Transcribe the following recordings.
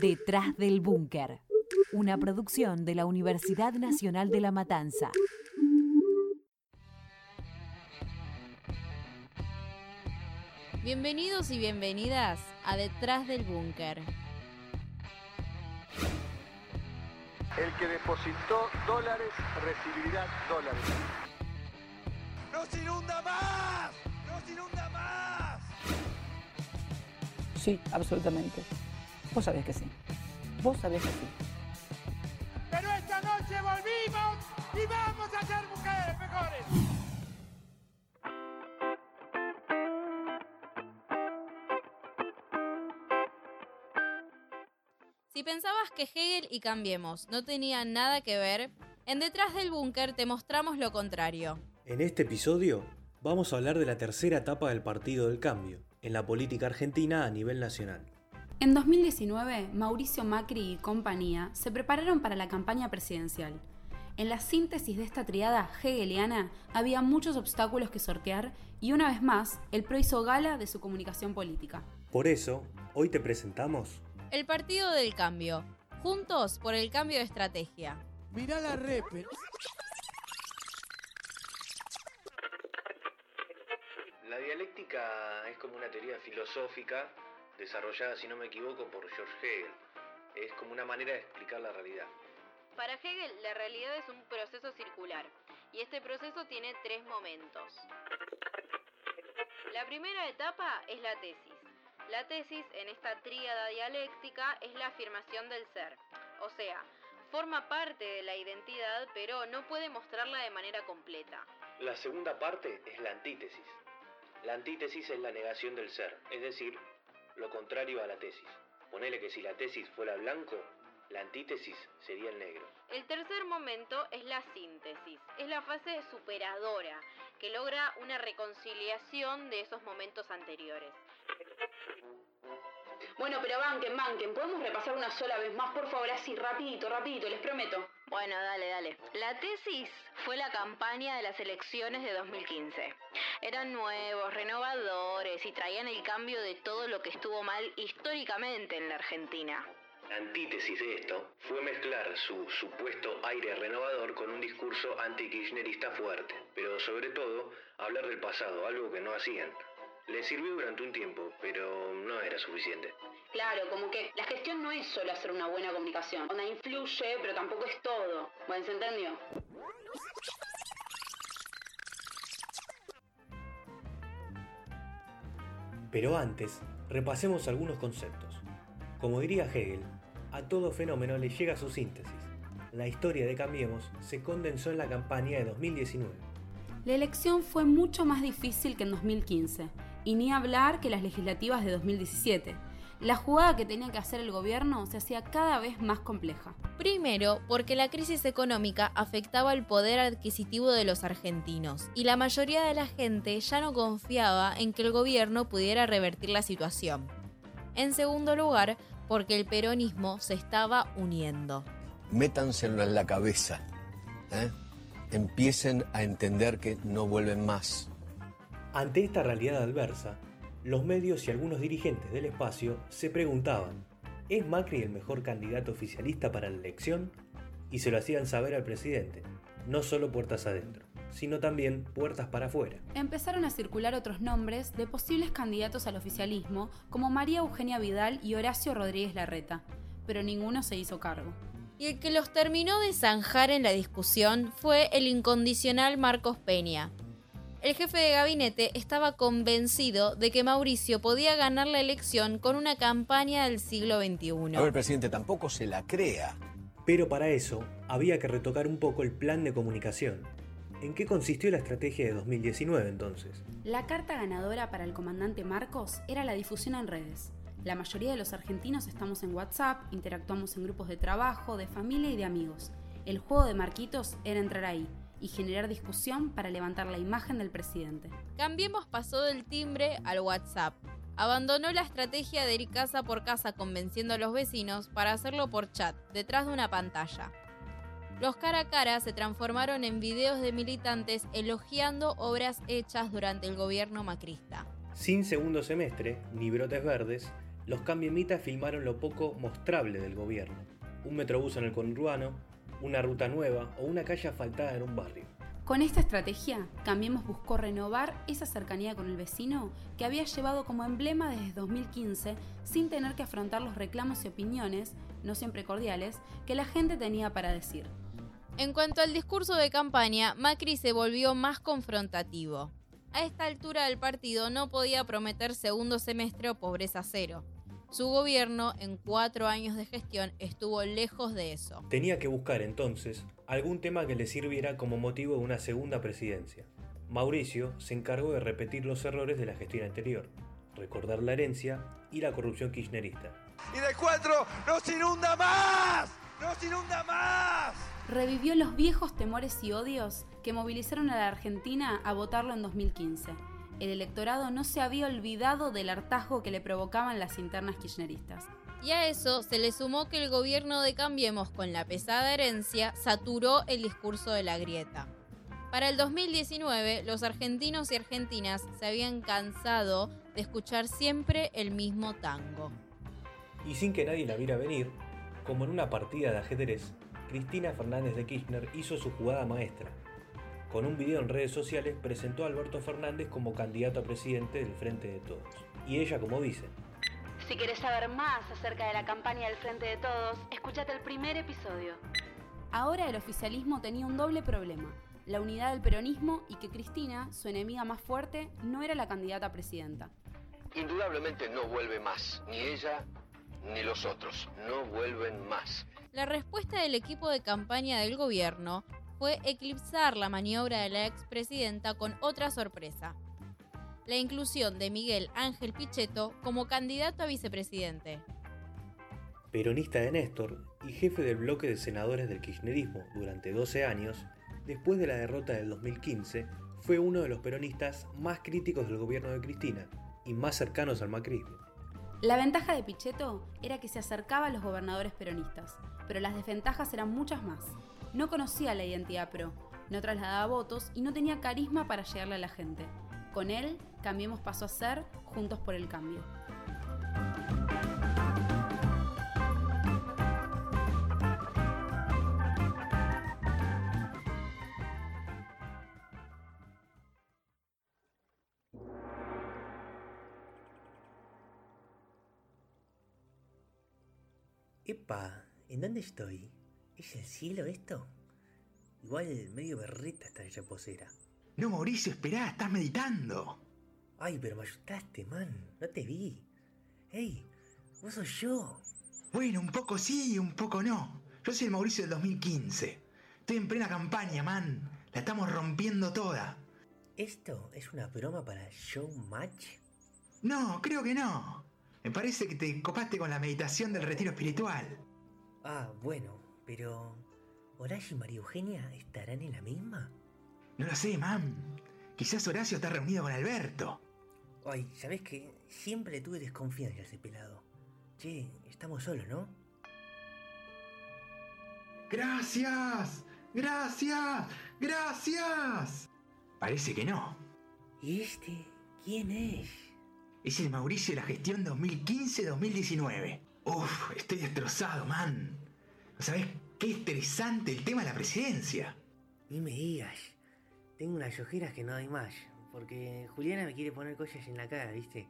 Detrás del Búnker, una producción de la Universidad Nacional de La Matanza. Bienvenidos y bienvenidas a Detrás del Búnker. El que depositó dólares recibirá dólares. ¡Nos inunda más! ¡Nos inunda más! Sí, absolutamente. Vos sabés que sí. Vos sabés que sí. Pero esta noche volvimos y vamos a ser mujeres mejores. Si pensabas que Hegel y Cambiemos no tenían nada que ver, en Detrás del Búnker te mostramos lo contrario. En este episodio vamos a hablar de la tercera etapa del Partido del Cambio, en la política argentina a nivel nacional. En 2019, Mauricio Macri y compañía se prepararon para la campaña presidencial. En la síntesis de esta triada hegeliana había muchos obstáculos que sortear y una vez más, el PRO hizo gala de su comunicación política. Por eso, hoy te presentamos El Partido del Cambio. Juntos por el cambio de estrategia. Mirá la repe. La dialéctica es como una teoría filosófica desarrollada, si no me equivoco, por George Hegel. Es como una manera de explicar la realidad. Para Hegel, la realidad es un proceso circular y este proceso tiene tres momentos. La primera etapa es la tesis. La tesis en esta tríada dialéctica es la afirmación del ser, o sea, forma parte de la identidad pero no puede mostrarla de manera completa. La segunda parte es la antítesis. La antítesis es la negación del ser, es decir, lo contrario a la tesis. Ponele que si la tesis fuera blanco, la antítesis sería el negro. El tercer momento es la síntesis. Es la fase superadora, que logra una reconciliación de esos momentos anteriores. Bueno, pero banquen, banquen. ¿Podemos repasar una sola vez más, por favor? Así, rapidito, rapidito, les prometo. Bueno, dale, dale. La tesis fue la campaña de las elecciones de 2015. Eran nuevos, renovadores y traían el cambio de todo lo que estuvo mal históricamente en la Argentina. La antítesis de esto fue mezclar su supuesto aire renovador con un discurso anti-kirchnerista fuerte, pero sobre todo hablar del pasado, algo que no hacían. Le sirvió durante un tiempo, pero no era suficiente. Claro, como que la gestión no es solo hacer una buena comunicación. Onda influye, pero tampoco es todo. Bueno, ¿se entendió? Pero antes, repasemos algunos conceptos. Como diría Hegel, a todo fenómeno le llega su síntesis. La historia de Cambiemos se condensó en la campaña de 2019. La elección fue mucho más difícil que en 2015, y ni hablar que las legislativas de 2017. La jugada que tenía que hacer el gobierno se hacía cada vez más compleja. Primero, porque la crisis económica afectaba el poder adquisitivo de los argentinos y la mayoría de la gente ya no confiaba en que el gobierno pudiera revertir la situación. En segundo lugar, porque el peronismo se estaba uniendo. Métanselo en la cabeza. ¿eh? Empiecen a entender que no vuelven más. Ante esta realidad adversa, los medios y algunos dirigentes del espacio se preguntaban, ¿es Macri el mejor candidato oficialista para la elección? Y se lo hacían saber al presidente, no solo puertas adentro, sino también puertas para afuera. Empezaron a circular otros nombres de posibles candidatos al oficialismo, como María Eugenia Vidal y Horacio Rodríguez Larreta, pero ninguno se hizo cargo. Y el que los terminó de zanjar en la discusión fue el incondicional Marcos Peña, el jefe de gabinete estaba convencido de que Mauricio podía ganar la elección con una campaña del siglo XXI. A ver, presidente, tampoco se la crea. Pero para eso había que retocar un poco el plan de comunicación. ¿En qué consistió la estrategia de 2019 entonces? La carta ganadora para el comandante Marcos era la difusión en redes. La mayoría de los argentinos estamos en WhatsApp, interactuamos en grupos de trabajo, de familia y de amigos. El juego de Marquitos era entrar ahí, y generar discusión para levantar la imagen del presidente. Cambiemos pasó del timbre al WhatsApp. Abandonó la estrategia de ir casa por casa convenciendo a los vecinos para hacerlo por chat, detrás de una pantalla. Los cara a cara se transformaron en videos de militantes elogiando obras hechas durante el gobierno macrista. Sin segundo semestre, ni brotes verdes, Los cambiemitas filmaron lo poco mostrable del gobierno. Un metrobús en el conurbano, una ruta nueva o una calle asfaltada en un barrio. Con esta estrategia, Cambiemos buscó renovar esa cercanía con el vecino que había llevado como emblema desde 2015 sin tener que afrontar los reclamos y opiniones, no siempre cordiales, que la gente tenía para decir. En cuanto al discurso de campaña, Macri se volvió más confrontativo. A esta altura del partido no podía prometer segundo semestre o pobreza cero. Su gobierno, en cuatro años de gestión, estuvo lejos de eso. Tenía que buscar entonces algún tema que le sirviera como motivo de una segunda presidencia. Mauricio se encargó de repetir los errores de la gestión anterior, recordar la herencia y la corrupción kirchnerista. Y del 4 nos inunda más, nos inunda más. Revivió los viejos temores y odios que movilizaron a la Argentina a votarlo en 2015 el electorado no se había olvidado del hartazgo que le provocaban las internas kirchneristas. Y a eso se le sumó que el gobierno de Cambiemos con la pesada herencia saturó el discurso de la grieta. Para el 2019, los argentinos y argentinas se habían cansado de escuchar siempre el mismo tango. Y sin que nadie la viera venir, como en una partida de ajedrez, Cristina Fernández de Kirchner hizo su jugada maestra, con un video en redes sociales presentó a Alberto Fernández como candidato a presidente del Frente de Todos. Y ella como dice. Si querés saber más acerca de la campaña del Frente de Todos, escúchate el primer episodio. Ahora el oficialismo tenía un doble problema. La unidad del peronismo y que Cristina, su enemiga más fuerte, no era la candidata a presidenta. Indudablemente no vuelve más, ni ella ni los otros, no vuelven más. La respuesta del equipo de campaña del gobierno fue eclipsar la maniobra de la expresidenta con otra sorpresa. La inclusión de Miguel Ángel Pichetto como candidato a vicepresidente. Peronista de Néstor y jefe del bloque de senadores del kirchnerismo durante 12 años, después de la derrota del 2015, fue uno de los peronistas más críticos del gobierno de Cristina y más cercanos al macrismo. La ventaja de Pichetto era que se acercaba a los gobernadores peronistas, pero las desventajas eran muchas más. No conocía la identidad pro, no trasladaba votos y no tenía carisma para llegarle a la gente. Con él, Cambiemos pasó a ser Juntos por el Cambio. Epa, ¿en dónde estoy? ¿Es el cielo esto? Igual medio berreta esta reposera. No, Mauricio, esperá, estás meditando. Ay, pero me asustaste, man. No te vi. Ey, vos sos yo. Bueno, un poco sí y un poco no. Yo soy el Mauricio del 2015. Estoy en plena campaña, man. La estamos rompiendo toda. ¿Esto es una broma para Showmatch? No, creo que no. Me parece que te copaste con la meditación del retiro espiritual. Ah, bueno, pero, ¿Horacio y María Eugenia estarán en la misma? No lo sé, mam. Quizás Horacio está reunido con Alberto. Ay, ¿sabes qué? Siempre tuve desconfianza ese pelado. Che, estamos solos, ¿no? ¡Gracias! ¡Gracias! ¡Gracias! Parece que no. ¿Y este quién es? Es el Mauricio de la gestión 2015-2019. Uf, estoy destrozado, man. ¿Sabes qué interesante el tema de la presidencia? Ni me digas. Tengo unas ojeras que no hay más. Porque Juliana me quiere poner cosas en la cara, ¿viste?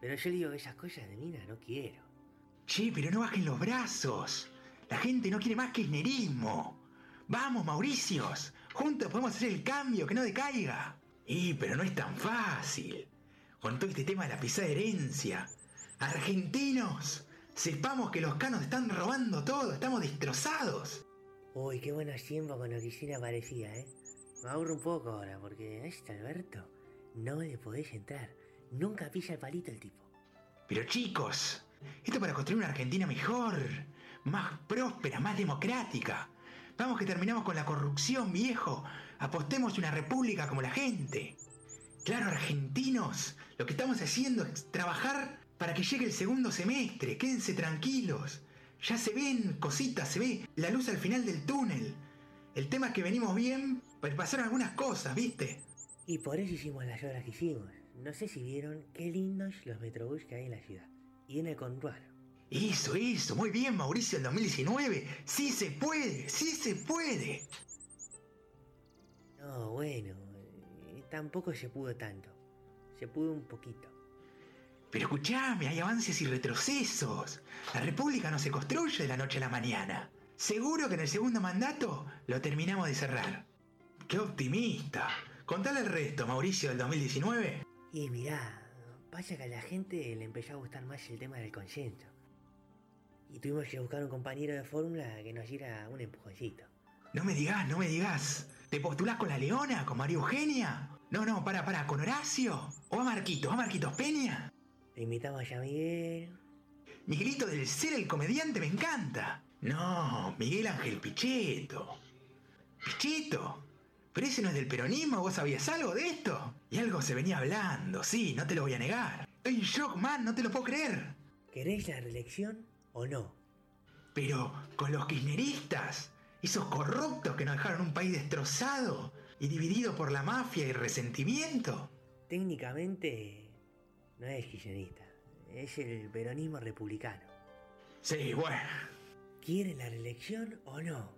Pero yo le digo que esas cosas de mina no quiero. Che, pero no bajen los brazos. La gente no quiere más kirchnerismo. Vamos, Mauricios. Juntos podemos hacer el cambio, que no decaiga. Y, pero no es tan fácil. Con todo este tema de la pisada herencia. Argentinos, Sepamos que los canos están robando todo, estamos destrozados. Uy, qué buena siembra con la Cristina parecía, ¿eh? Me aburro un poco ahora, porque a este Alberto no le podés entrar. Nunca pilla el palito el tipo. Pero chicos, esto para construir una Argentina mejor, más próspera, más democrática. Vamos que terminamos con la corrupción, viejo. Apostemos una república como la gente. Claro, argentinos, lo que estamos haciendo es trabajar para que llegue el segundo semestre. Quédense tranquilos. Ya se ven cositas, se ve la luz al final del túnel. El tema es que venimos bien, pero pasaron algunas cosas, ¿viste? Y por eso hicimos las obras que hicimos. No sé si vieron qué lindos los metrobús que hay en la ciudad. y en el conurbano. Eso, eso, muy bien Mauricio el 2019. Sí se puede, sí se puede. No, bueno, eh, tampoco se pudo tanto. Se pudo un poquito. Pero escuchame, hay avances y retrocesos. La República no se construye de la noche a la mañana. Seguro que en el segundo mandato lo terminamos de cerrar. ¡Qué optimista! Contale el resto, Mauricio, del 2019. Y mirá, pasa que a la gente le empezó a gustar más el tema del consenso. Y tuvimos que buscar un compañero de fórmula que nos diera un empujoncito. No me digas, no me digas. ¿Te postulás con la Leona? ¿Con María Eugenia? No, no, para, para, ¿con Horacio? ¿O a Marquitos? ¿A Marquitos Peña? Le invitamos a Miguel. Miguelito del ser el comediante me encanta. No, Miguel Ángel Pichetto. ¿Pichetto? ¿Pero ese no es del peronismo? ¿Vos sabías algo de esto? Y algo se venía hablando, sí, no te lo voy a negar. Estoy en shock, man, no te lo puedo creer. ¿Queréis la reelección o no? Pero con los kirchneristas, esos corruptos que nos dejaron un país destrozado y dividido por la mafia y resentimiento. Técnicamente no es kirchnerista, es el peronismo republicano. Sí, bueno. ¿Quiere la reelección o no?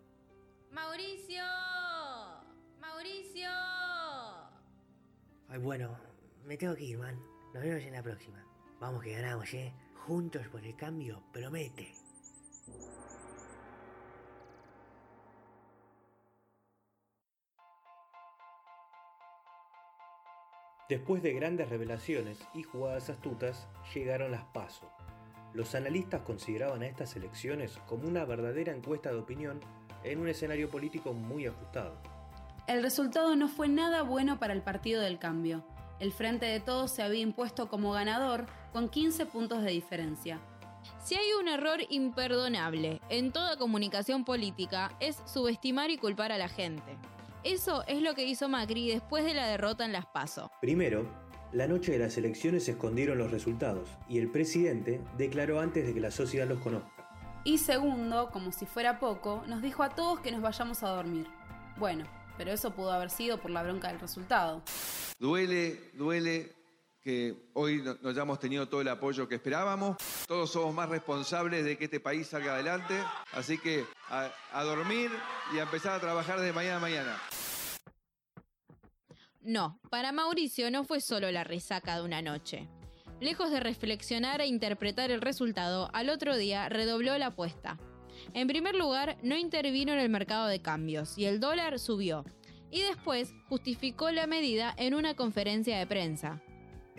Mauricio. Mauricio. Ay, bueno, me tengo que ir, man. Nos vemos en la próxima. Vamos que ganamos, ¿eh? Juntos por el cambio, promete. Después de grandes revelaciones y jugadas astutas, llegaron las PASO. Los analistas consideraban a estas elecciones como una verdadera encuesta de opinión en un escenario político muy ajustado. El resultado no fue nada bueno para el Partido del Cambio. El Frente de Todos se había impuesto como ganador con 15 puntos de diferencia. Si hay un error imperdonable en toda comunicación política es subestimar y culpar a la gente. Eso es lo que hizo Macri después de la derrota en las PASO. Primero, la noche de las elecciones se escondieron los resultados y el presidente declaró antes de que la sociedad los conozca. Y segundo, como si fuera poco, nos dijo a todos que nos vayamos a dormir. Bueno, pero eso pudo haber sido por la bronca del resultado. Duele, duele que hoy no, hayamos tenido todo el apoyo que esperábamos. Todos somos más responsables de que este país salga adelante. Así que a, a dormir y a empezar a trabajar desde mañana a mañana. No, para Mauricio no fue solo la resaca de una noche. Lejos de reflexionar e interpretar el resultado, al otro día redobló la apuesta. En primer lugar, no intervino en el mercado de cambios y el dólar subió. Y después justificó la medida en una conferencia de prensa.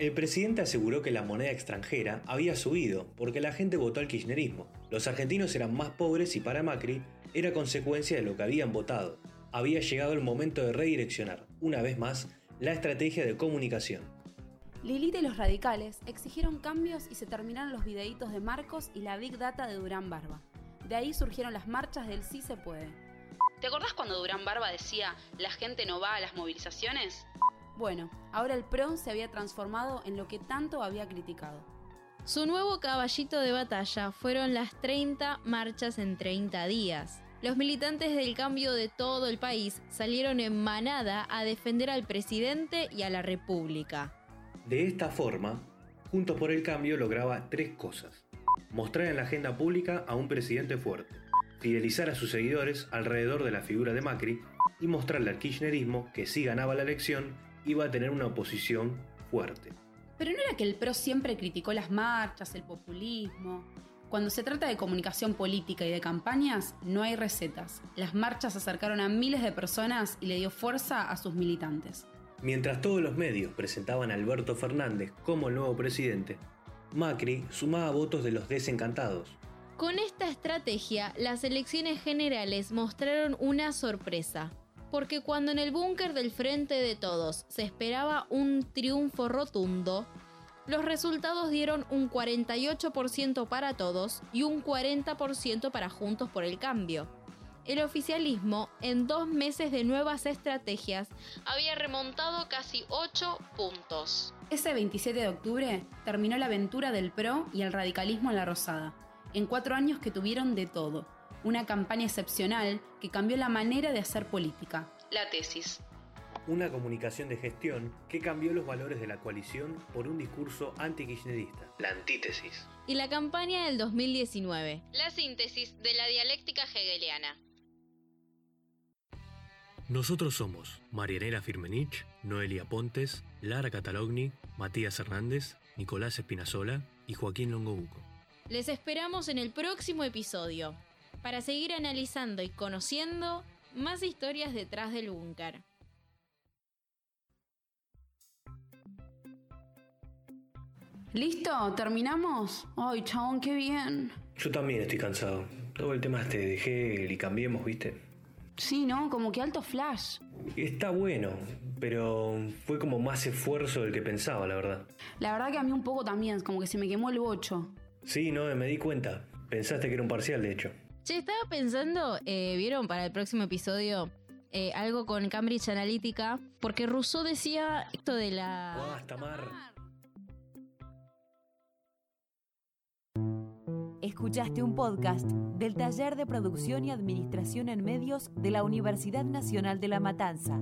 El presidente aseguró que la moneda extranjera había subido porque la gente votó al kirchnerismo. Los argentinos eran más pobres y para Macri era consecuencia de lo que habían votado. Había llegado el momento de redireccionar, una vez más, la estrategia de comunicación. Lilita y los radicales exigieron cambios y se terminaron los videitos de Marcos y la Big Data de Durán Barba. De ahí surgieron las marchas del Sí se puede. ¿Te acordás cuando Durán Barba decía la gente no va a las movilizaciones? Bueno, ahora el PRO se había transformado en lo que tanto había criticado. Su nuevo caballito de batalla fueron las 30 marchas en 30 días. Los militantes del cambio de todo el país salieron en manada a defender al presidente y a la República. De esta forma, Juntos por el Cambio lograba tres cosas. Mostrar en la agenda pública a un presidente fuerte, fidelizar a sus seguidores alrededor de la figura de Macri y mostrarle al kirchnerismo que si ganaba la elección iba a tener una oposición fuerte. Pero no era que el PRO siempre criticó las marchas, el populismo. Cuando se trata de comunicación política y de campañas, no hay recetas. Las marchas acercaron a miles de personas y le dio fuerza a sus militantes. Mientras todos los medios presentaban a Alberto Fernández como el nuevo presidente, Macri sumaba votos de los desencantados. Con esta estrategia, las elecciones generales mostraron una sorpresa. Porque cuando en el búnker del Frente de Todos se esperaba un triunfo rotundo, los resultados dieron un 48% para todos y un 40% para Juntos por el Cambio. El oficialismo, en dos meses de nuevas estrategias, había remontado casi 8 puntos. Ese 27 de octubre terminó la aventura del PRO y el radicalismo en la Rosada, en cuatro años que tuvieron de todo. Una campaña excepcional que cambió la manera de hacer política. La tesis. Una comunicación de gestión que cambió los valores de la coalición por un discurso anti-kirchnerista. La antítesis. Y la campaña del 2019. La síntesis de la dialéctica hegeliana. Nosotros somos Marianela Firmenich, Noelia Pontes, Lara Catalogni, Matías Hernández, Nicolás Espinazola y Joaquín Longobuco. Les esperamos en el próximo episodio para seguir analizando y conociendo más historias detrás del búnker. ¿Listo? ¿Terminamos? Ay, chabón, qué bien. Yo también estoy cansado. Todo el tema este de Hegel y cambiemos, ¿viste? Sí, ¿no? Como que alto flash. Está bueno, pero fue como más esfuerzo del que pensaba, la verdad. La verdad que a mí un poco también, como que se me quemó el bocho. Sí, no, me di cuenta. Pensaste que era un parcial, de hecho. Che, estaba pensando, eh, ¿vieron para el próximo episodio eh, algo con Cambridge Analytica? Porque Rousseau decía esto de la... Basta, Mar. Escuchaste un podcast del Taller de Producción y Administración en Medios de la Universidad Nacional de La Matanza.